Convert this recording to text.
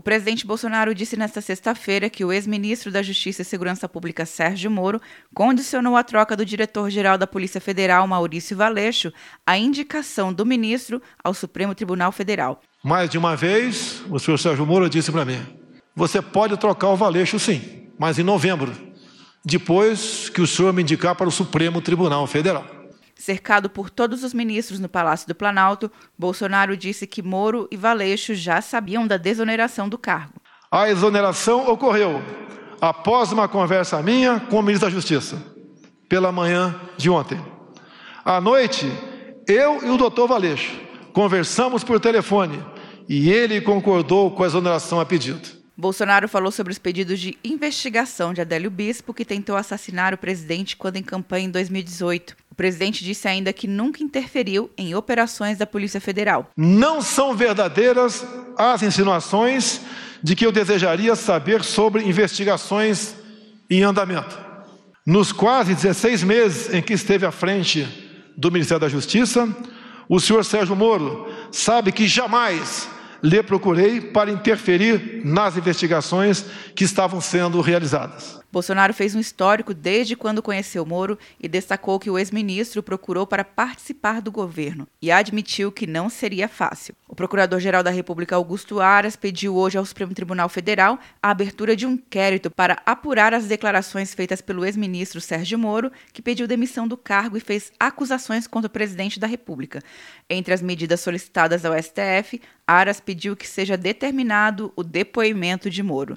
O presidente Bolsonaro disse nesta sexta-feira que o ex-ministro da Justiça e Segurança Pública Sérgio Moro condicionou a troca do diretor-geral da Polícia Federal, Maurício Valeixo, à indicação do ministro ao Supremo Tribunal Federal. Mais de uma vez, o senhor Sérgio Moro disse para mim: você pode trocar o Valeixo sim, mas em novembro, depois que o senhor me indicar para o Supremo Tribunal Federal. Cercado por todos os ministros no Palácio do Planalto, Bolsonaro disse que Moro e Valeixo já sabiam da desoneração do cargo. A exoneração ocorreu após uma conversa minha com o ministro da Justiça, pela manhã de ontem. À noite, eu e o doutor Valeixo conversamos por telefone e ele concordou com a exoneração a pedido. Bolsonaro falou sobre os pedidos de investigação de Adélio Bispo, que tentou assassinar o presidente quando em campanha em 2018. Presidente disse ainda que nunca interferiu em operações da Polícia Federal. Não são verdadeiras as insinuações de que eu desejaria saber sobre investigações em andamento. Nos quase 16 meses em que esteve à frente do Ministério da Justiça, o senhor Sérgio Moro sabe que jamais lhe procurei para interferir nas investigações que estavam sendo realizadas. Bolsonaro fez um histórico desde quando conheceu Moro e destacou que o ex-ministro procurou para participar do governo e admitiu que não seria fácil. Procurador-Geral da República Augusto Aras pediu hoje ao Supremo Tribunal Federal a abertura de um inquérito para apurar as declarações feitas pelo ex-ministro Sérgio Moro, que pediu demissão do cargo e fez acusações contra o presidente da República. Entre as medidas solicitadas ao STF, Aras pediu que seja determinado o depoimento de Moro.